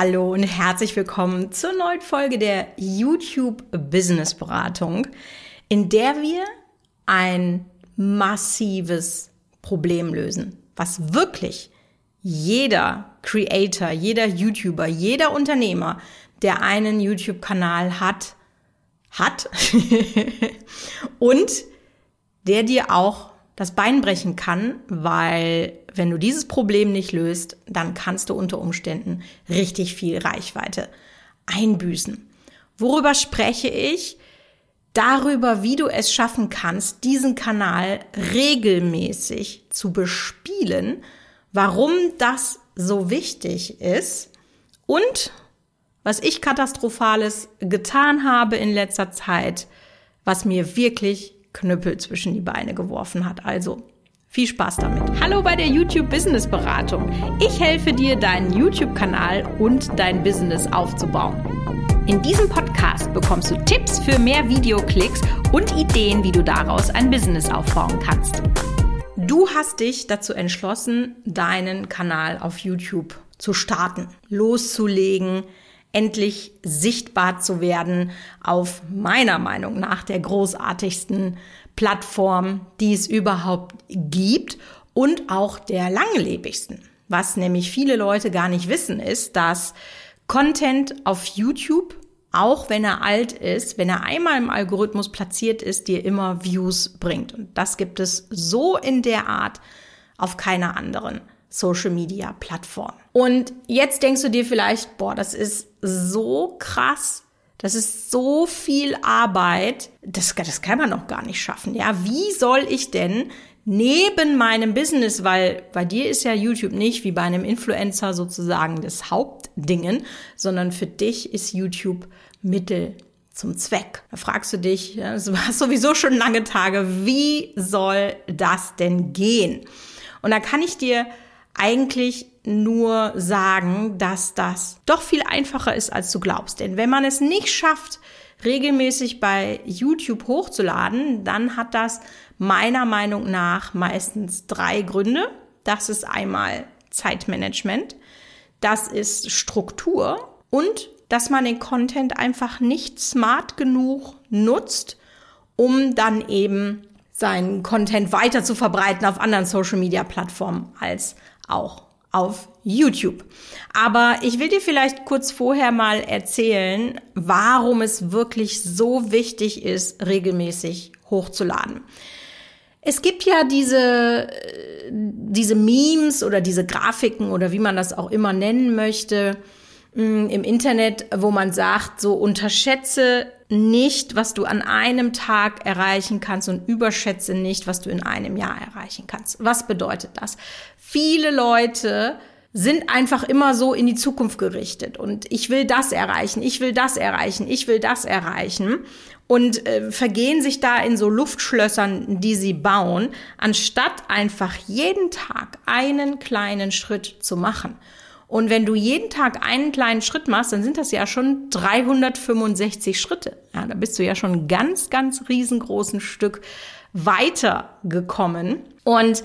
Hallo und herzlich willkommen zur neuen Folge der YouTube Business Beratung, in der wir ein massives Problem lösen, was wirklich jeder Creator, jeder YouTuber, jeder Unternehmer, der einen YouTube-Kanal hat, hat und der dir auch das Bein brechen kann, weil wenn du dieses Problem nicht löst, dann kannst du unter Umständen richtig viel Reichweite einbüßen. Worüber spreche ich? Darüber, wie du es schaffen kannst, diesen Kanal regelmäßig zu bespielen, warum das so wichtig ist und was ich katastrophales getan habe in letzter Zeit, was mir wirklich Knüppel zwischen die Beine geworfen hat. Also viel Spaß damit. Hallo bei der YouTube Business Beratung. Ich helfe dir, deinen YouTube-Kanal und dein Business aufzubauen. In diesem Podcast bekommst du Tipps für mehr Videoklicks und Ideen, wie du daraus ein Business aufbauen kannst. Du hast dich dazu entschlossen, deinen Kanal auf YouTube zu starten, loszulegen, endlich sichtbar zu werden auf meiner Meinung nach der großartigsten Plattform, die es überhaupt gibt und auch der langlebigsten. Was nämlich viele Leute gar nicht wissen, ist, dass Content auf YouTube, auch wenn er alt ist, wenn er einmal im Algorithmus platziert ist, dir immer Views bringt. Und das gibt es so in der Art auf keiner anderen Social Media Plattform. Und jetzt denkst du dir vielleicht, boah, das ist so krass, das ist so viel Arbeit, das, das kann man noch gar nicht schaffen. Ja, wie soll ich denn neben meinem Business, weil bei dir ist ja YouTube nicht wie bei einem Influencer sozusagen das Hauptdingen, sondern für dich ist YouTube Mittel zum Zweck. Da fragst du dich, ja, hast sowieso schon lange Tage, wie soll das denn gehen? Und da kann ich dir eigentlich nur sagen, dass das doch viel einfacher ist, als du glaubst. Denn wenn man es nicht schafft, regelmäßig bei YouTube hochzuladen, dann hat das meiner Meinung nach meistens drei Gründe. Das ist einmal Zeitmanagement, das ist Struktur und dass man den Content einfach nicht smart genug nutzt, um dann eben seinen Content weiter zu verbreiten auf anderen Social Media Plattformen als auch auf YouTube. Aber ich will dir vielleicht kurz vorher mal erzählen, warum es wirklich so wichtig ist, regelmäßig hochzuladen. Es gibt ja diese, diese Memes oder diese Grafiken oder wie man das auch immer nennen möchte, mm, im Internet, wo man sagt, so unterschätze nicht, was du an einem Tag erreichen kannst und überschätze nicht, was du in einem Jahr erreichen kannst. Was bedeutet das? Viele Leute sind einfach immer so in die Zukunft gerichtet und ich will das erreichen, ich will das erreichen, ich will das erreichen und äh, vergehen sich da in so Luftschlössern, die sie bauen, anstatt einfach jeden Tag einen kleinen Schritt zu machen. Und wenn du jeden Tag einen kleinen Schritt machst, dann sind das ja schon 365 Schritte. Ja, da bist du ja schon ganz, ganz riesengroßen Stück weiter gekommen. Und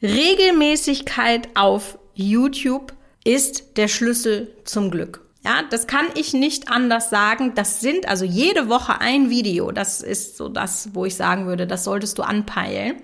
Regelmäßigkeit auf YouTube ist der Schlüssel zum Glück. Ja, das kann ich nicht anders sagen. Das sind also jede Woche ein Video. Das ist so das, wo ich sagen würde, das solltest du anpeilen.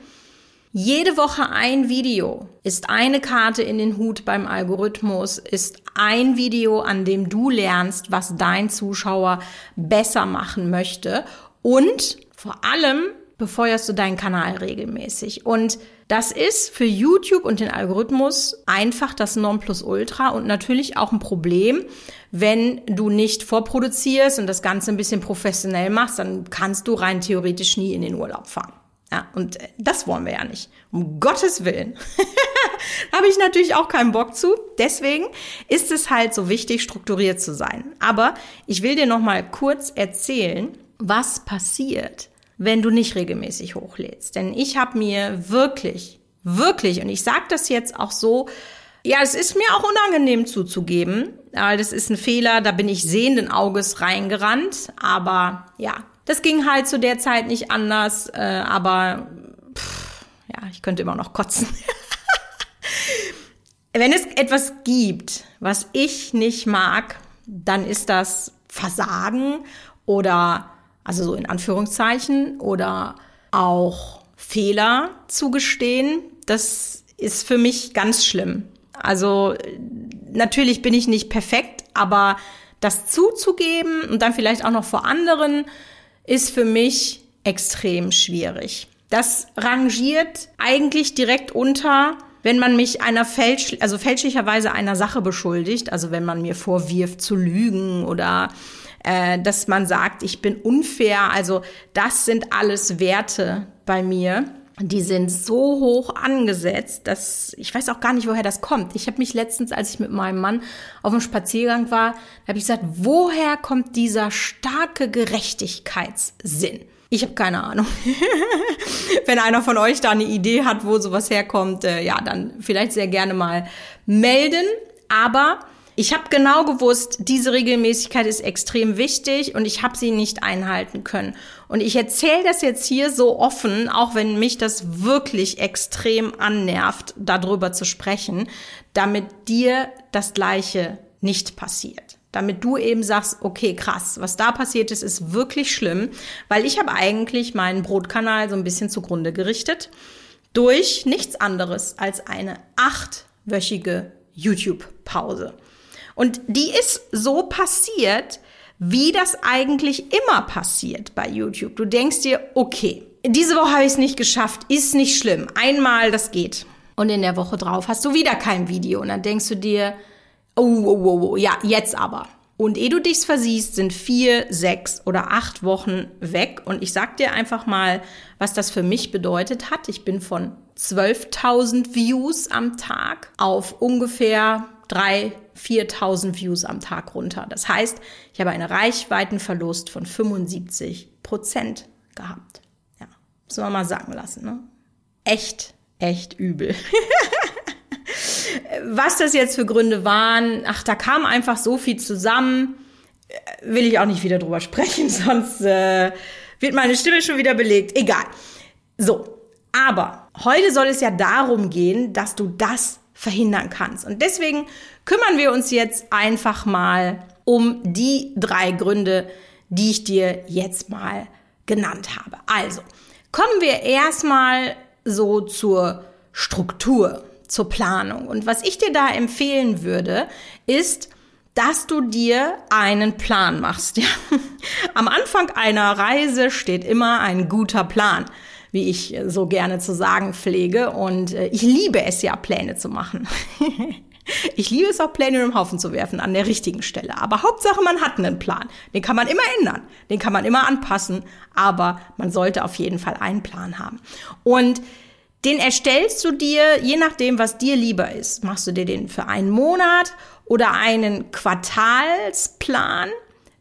Jede Woche ein Video ist eine Karte in den Hut beim Algorithmus, ist ein Video, an dem du lernst, was dein Zuschauer besser machen möchte und vor allem befeuerst du deinen Kanal regelmäßig. Und das ist für YouTube und den Algorithmus einfach das Nonplusultra und natürlich auch ein Problem, wenn du nicht vorproduzierst und das Ganze ein bisschen professionell machst, dann kannst du rein theoretisch nie in den Urlaub fahren. Ja, und äh, das wollen wir ja nicht. Um Gottes Willen. Habe ich natürlich auch keinen Bock zu. Deswegen ist es halt so wichtig, strukturiert zu sein. Aber ich will dir noch mal kurz erzählen, was passiert, wenn du nicht regelmäßig hochlädst. Denn ich habe mir wirklich, wirklich, und ich sage das jetzt auch so, ja, es ist mir auch unangenehm zuzugeben. Das ist ein Fehler, da bin ich sehenden Auges reingerannt. Aber ja, das ging halt zu der Zeit nicht anders, äh, aber pff, ja, ich könnte immer noch kotzen. Wenn es etwas gibt, was ich nicht mag, dann ist das Versagen oder, also so in Anführungszeichen, oder auch Fehler zugestehen. Das ist für mich ganz schlimm. Also natürlich bin ich nicht perfekt, aber das zuzugeben und dann vielleicht auch noch vor anderen ist für mich extrem schwierig. Das rangiert eigentlich direkt unter wenn man mich einer fälsch, also fälschlicherweise einer Sache beschuldigt, also wenn man mir vorwirft zu lügen oder äh, dass man sagt, ich bin unfair, also das sind alles Werte bei mir. Die sind so hoch angesetzt, dass ich weiß auch gar nicht, woher das kommt. Ich habe mich letztens, als ich mit meinem Mann auf dem Spaziergang war, habe ich gesagt, woher kommt dieser starke Gerechtigkeitssinn? Ich habe keine Ahnung. Wenn einer von euch da eine Idee hat, wo sowas herkommt, äh, ja, dann vielleicht sehr gerne mal melden. Aber ich habe genau gewusst, diese Regelmäßigkeit ist extrem wichtig und ich habe sie nicht einhalten können. Und ich erzähle das jetzt hier so offen, auch wenn mich das wirklich extrem annervt, darüber zu sprechen, damit dir das Gleiche nicht passiert damit du eben sagst, okay, krass, was da passiert ist, ist wirklich schlimm, weil ich habe eigentlich meinen Brotkanal so ein bisschen zugrunde gerichtet durch nichts anderes als eine achtwöchige YouTube-Pause. Und die ist so passiert, wie das eigentlich immer passiert bei YouTube. Du denkst dir, okay, diese Woche habe ich es nicht geschafft, ist nicht schlimm. Einmal, das geht. Und in der Woche drauf hast du wieder kein Video. Und dann denkst du dir, Oh, oh, oh, oh, ja, jetzt aber. Und ehe du dich versiehst, sind vier, sechs oder acht Wochen weg. Und ich sag dir einfach mal, was das für mich bedeutet hat. Ich bin von 12.000 Views am Tag auf ungefähr 3.000, 4.000 Views am Tag runter. Das heißt, ich habe einen Reichweitenverlust von 75 Prozent gehabt. Ja, müssen wir mal sagen lassen. Ne? Echt, echt übel. Was das jetzt für Gründe waren, ach, da kam einfach so viel zusammen. Will ich auch nicht wieder drüber sprechen, sonst äh, wird meine Stimme schon wieder belegt. Egal. So, aber heute soll es ja darum gehen, dass du das verhindern kannst. Und deswegen kümmern wir uns jetzt einfach mal um die drei Gründe, die ich dir jetzt mal genannt habe. Also, kommen wir erstmal so zur Struktur zur Planung. Und was ich dir da empfehlen würde, ist, dass du dir einen Plan machst. Ja. Am Anfang einer Reise steht immer ein guter Plan, wie ich so gerne zu sagen pflege. Und äh, ich liebe es ja, Pläne zu machen. Ich liebe es auch, Pläne im Haufen zu werfen an der richtigen Stelle. Aber Hauptsache, man hat einen Plan. Den kann man immer ändern. Den kann man immer anpassen. Aber man sollte auf jeden Fall einen Plan haben. Und den erstellst du dir, je nachdem, was dir lieber ist. Machst du dir den für einen Monat oder einen Quartalsplan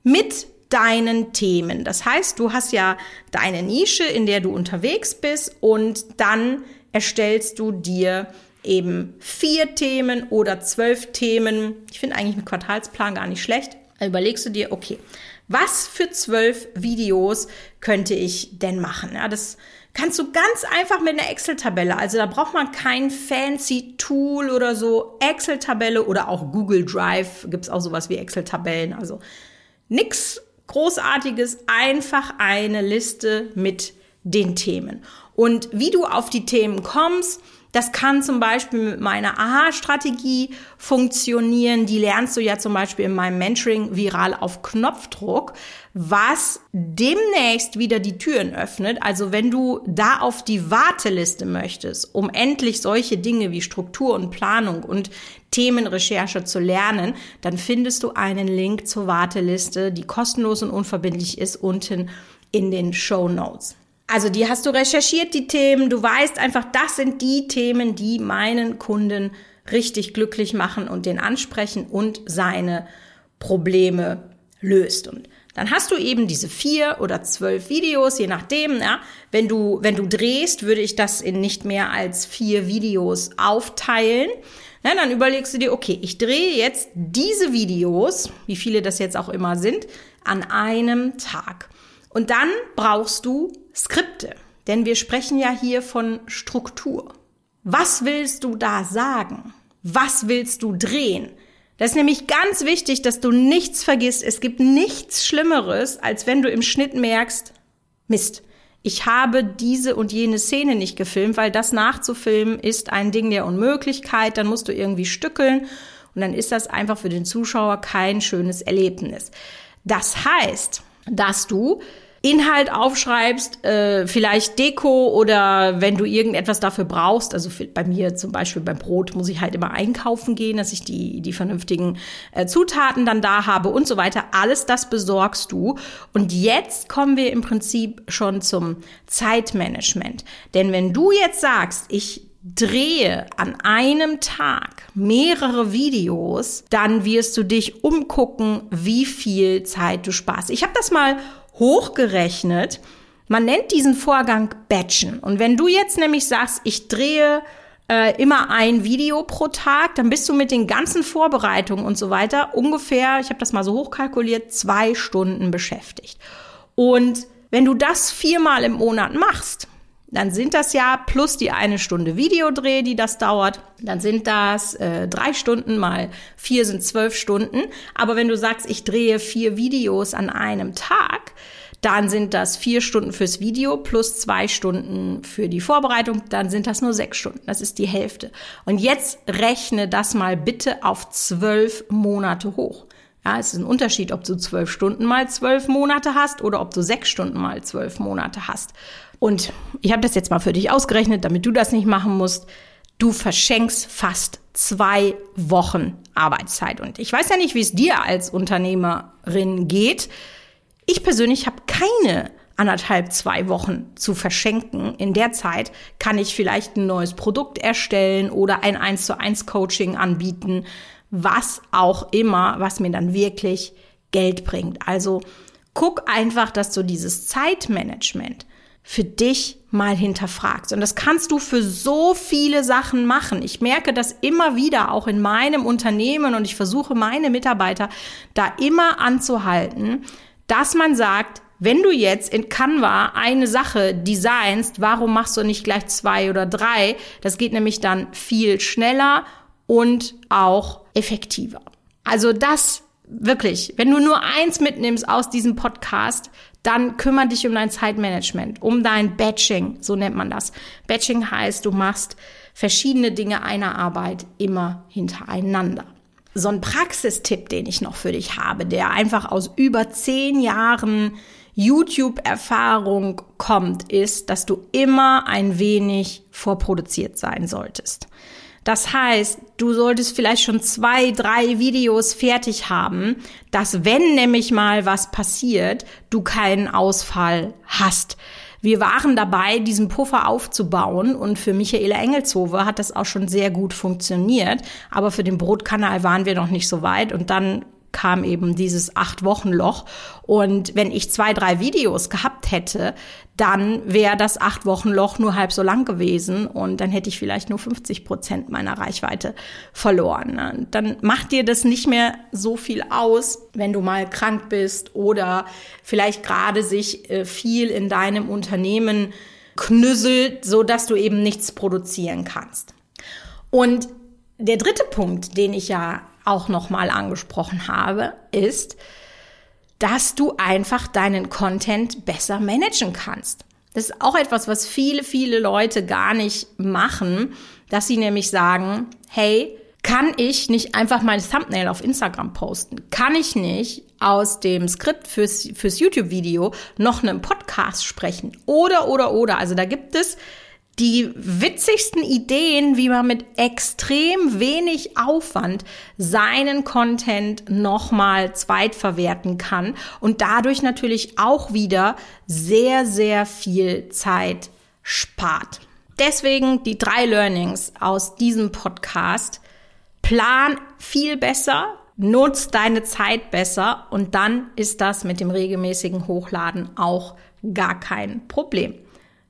mit deinen Themen. Das heißt, du hast ja deine Nische, in der du unterwegs bist und dann erstellst du dir eben vier Themen oder zwölf Themen. Ich finde eigentlich einen Quartalsplan gar nicht schlecht. Da überlegst du dir, okay, was für zwölf Videos könnte ich denn machen? Ja, das kannst du ganz einfach mit einer Excel-Tabelle, also da braucht man kein fancy Tool oder so, Excel-Tabelle oder auch Google Drive, gibt's auch sowas wie Excel-Tabellen, also nix Großartiges, einfach eine Liste mit den Themen. Und wie du auf die Themen kommst, das kann zum Beispiel mit meiner Aha-Strategie funktionieren. Die lernst du ja zum Beispiel in meinem Mentoring viral auf Knopfdruck, was demnächst wieder die Türen öffnet. Also wenn du da auf die Warteliste möchtest, um endlich solche Dinge wie Struktur und Planung und Themenrecherche zu lernen, dann findest du einen Link zur Warteliste, die kostenlos und unverbindlich ist, unten in den Show Notes. Also die hast du recherchiert, die Themen. Du weißt einfach, das sind die Themen, die meinen Kunden richtig glücklich machen und den ansprechen und seine Probleme löst. Und dann hast du eben diese vier oder zwölf Videos, je nachdem. Ja, wenn du wenn du drehst, würde ich das in nicht mehr als vier Videos aufteilen. Ja, dann überlegst du dir, okay, ich drehe jetzt diese Videos, wie viele das jetzt auch immer sind, an einem Tag. Und dann brauchst du Skripte, denn wir sprechen ja hier von Struktur. Was willst du da sagen? Was willst du drehen? Das ist nämlich ganz wichtig, dass du nichts vergisst. Es gibt nichts Schlimmeres, als wenn du im Schnitt merkst, Mist, ich habe diese und jene Szene nicht gefilmt, weil das nachzufilmen ist ein Ding der Unmöglichkeit. Dann musst du irgendwie stückeln und dann ist das einfach für den Zuschauer kein schönes Erlebnis. Das heißt, dass du Inhalt aufschreibst, äh, vielleicht Deko oder wenn du irgendetwas dafür brauchst. Also bei mir zum Beispiel beim Brot muss ich halt immer einkaufen gehen, dass ich die, die vernünftigen äh, Zutaten dann da habe und so weiter. Alles das besorgst du. Und jetzt kommen wir im Prinzip schon zum Zeitmanagement. Denn wenn du jetzt sagst, ich drehe an einem Tag mehrere Videos, dann wirst du dich umgucken, wie viel Zeit du sparst. Ich habe das mal hochgerechnet. Man nennt diesen Vorgang Batchen. Und wenn du jetzt nämlich sagst, ich drehe äh, immer ein Video pro Tag, dann bist du mit den ganzen Vorbereitungen und so weiter ungefähr, ich habe das mal so hochkalkuliert, zwei Stunden beschäftigt. Und wenn du das viermal im Monat machst, dann sind das ja plus die eine Stunde Videodreh, die das dauert, dann sind das äh, drei Stunden mal vier sind zwölf Stunden. Aber wenn du sagst, ich drehe vier Videos an einem Tag, dann sind das vier Stunden fürs Video plus zwei Stunden für die Vorbereitung, dann sind das nur sechs Stunden. Das ist die Hälfte. Und jetzt rechne das mal bitte auf zwölf Monate hoch. Ja, es ist ein Unterschied, ob du zwölf Stunden mal zwölf Monate hast oder ob du sechs Stunden mal zwölf Monate hast. Und ich habe das jetzt mal für dich ausgerechnet, damit du das nicht machen musst. Du verschenkst fast zwei Wochen Arbeitszeit. Und ich weiß ja nicht, wie es dir als Unternehmerin geht. Ich persönlich habe keine anderthalb, zwei Wochen zu verschenken. In der Zeit kann ich vielleicht ein neues Produkt erstellen oder ein 1 zu 1 Coaching anbieten, was auch immer, was mir dann wirklich Geld bringt. Also guck einfach, dass du dieses Zeitmanagement für dich mal hinterfragst. Und das kannst du für so viele Sachen machen. Ich merke das immer wieder auch in meinem Unternehmen und ich versuche meine Mitarbeiter da immer anzuhalten, dass man sagt, wenn du jetzt in Canva eine Sache designst, warum machst du nicht gleich zwei oder drei? Das geht nämlich dann viel schneller und auch effektiver. Also das wirklich, wenn du nur eins mitnimmst aus diesem Podcast, dann kümmere dich um dein Zeitmanagement, um dein Batching, so nennt man das. Batching heißt, du machst verschiedene Dinge einer Arbeit immer hintereinander. So ein Praxistipp, den ich noch für dich habe, der einfach aus über zehn Jahren YouTube-Erfahrung kommt, ist, dass du immer ein wenig vorproduziert sein solltest. Das heißt, du solltest vielleicht schon zwei, drei Videos fertig haben, dass wenn nämlich mal was passiert, du keinen Ausfall hast. Wir waren dabei, diesen Puffer aufzubauen und für Michaela Engelshove hat das auch schon sehr gut funktioniert. Aber für den Brotkanal waren wir noch nicht so weit und dann kam eben dieses acht Wochen Loch. Und wenn ich zwei, drei Videos gehabt hätte, dann wäre das acht Wochen Loch nur halb so lang gewesen und dann hätte ich vielleicht nur 50 Prozent meiner Reichweite verloren. Ne? Dann macht dir das nicht mehr so viel aus, wenn du mal krank bist oder vielleicht gerade sich äh, viel in deinem Unternehmen knüsselt, so dass du eben nichts produzieren kannst. Und der dritte Punkt, den ich ja auch nochmal angesprochen habe, ist, dass du einfach deinen Content besser managen kannst. Das ist auch etwas, was viele, viele Leute gar nicht machen, dass sie nämlich sagen, hey, kann ich nicht einfach mein Thumbnail auf Instagram posten? Kann ich nicht aus dem Skript fürs, fürs YouTube-Video noch einen Podcast sprechen? Oder, oder, oder. Also da gibt es die witzigsten Ideen, wie man mit extrem wenig Aufwand seinen Content nochmal zweitverwerten kann und dadurch natürlich auch wieder sehr, sehr viel Zeit spart. Deswegen die drei Learnings aus diesem Podcast. Plan viel besser, nutz deine Zeit besser und dann ist das mit dem regelmäßigen Hochladen auch gar kein Problem.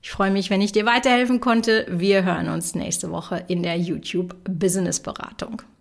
Ich freue mich, wenn ich dir weiterhelfen konnte. Wir hören uns nächste Woche in der YouTube Business Beratung.